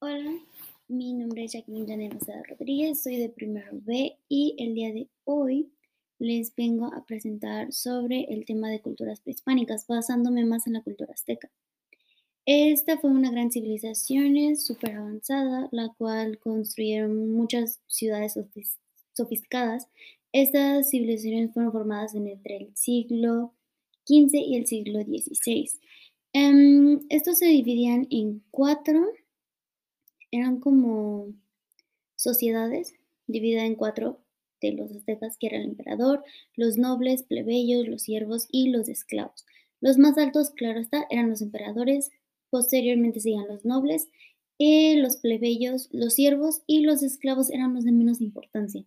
Hola, mi nombre es Jacqueline Mazada Rodríguez, soy de primero B y el día de hoy les vengo a presentar sobre el tema de culturas prehispánicas, basándome más en la cultura azteca. Esta fue una gran civilización súper avanzada, la cual construyeron muchas ciudades sofisticadas. Estas civilizaciones fueron formadas entre el siglo XV y el siglo XVI. Em, estos se dividían en cuatro, eran como sociedades, divididas en cuatro de los aztecas, que era el emperador, los nobles, plebeyos, los siervos y los esclavos. Los más altos, claro está, eran los emperadores, posteriormente seguían los nobles, eh, los plebeyos, los siervos y los esclavos eran los de menos importancia.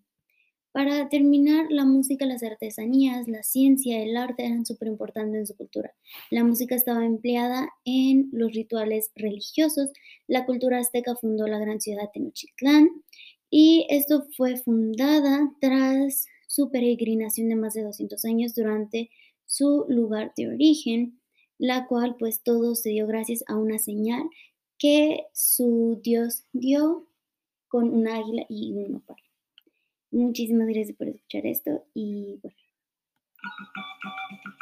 Para terminar, la música, las artesanías, la ciencia, el arte eran súper importantes en su cultura. La música estaba empleada en los rituales religiosos. La cultura azteca fundó la gran ciudad de Tenochtitlán y esto fue fundada tras su peregrinación de más de 200 años durante su lugar de origen, la cual pues todo se dio gracias a una señal que su dios dio con un águila y un nopal. Muchísimas gracias por escuchar esto y bueno.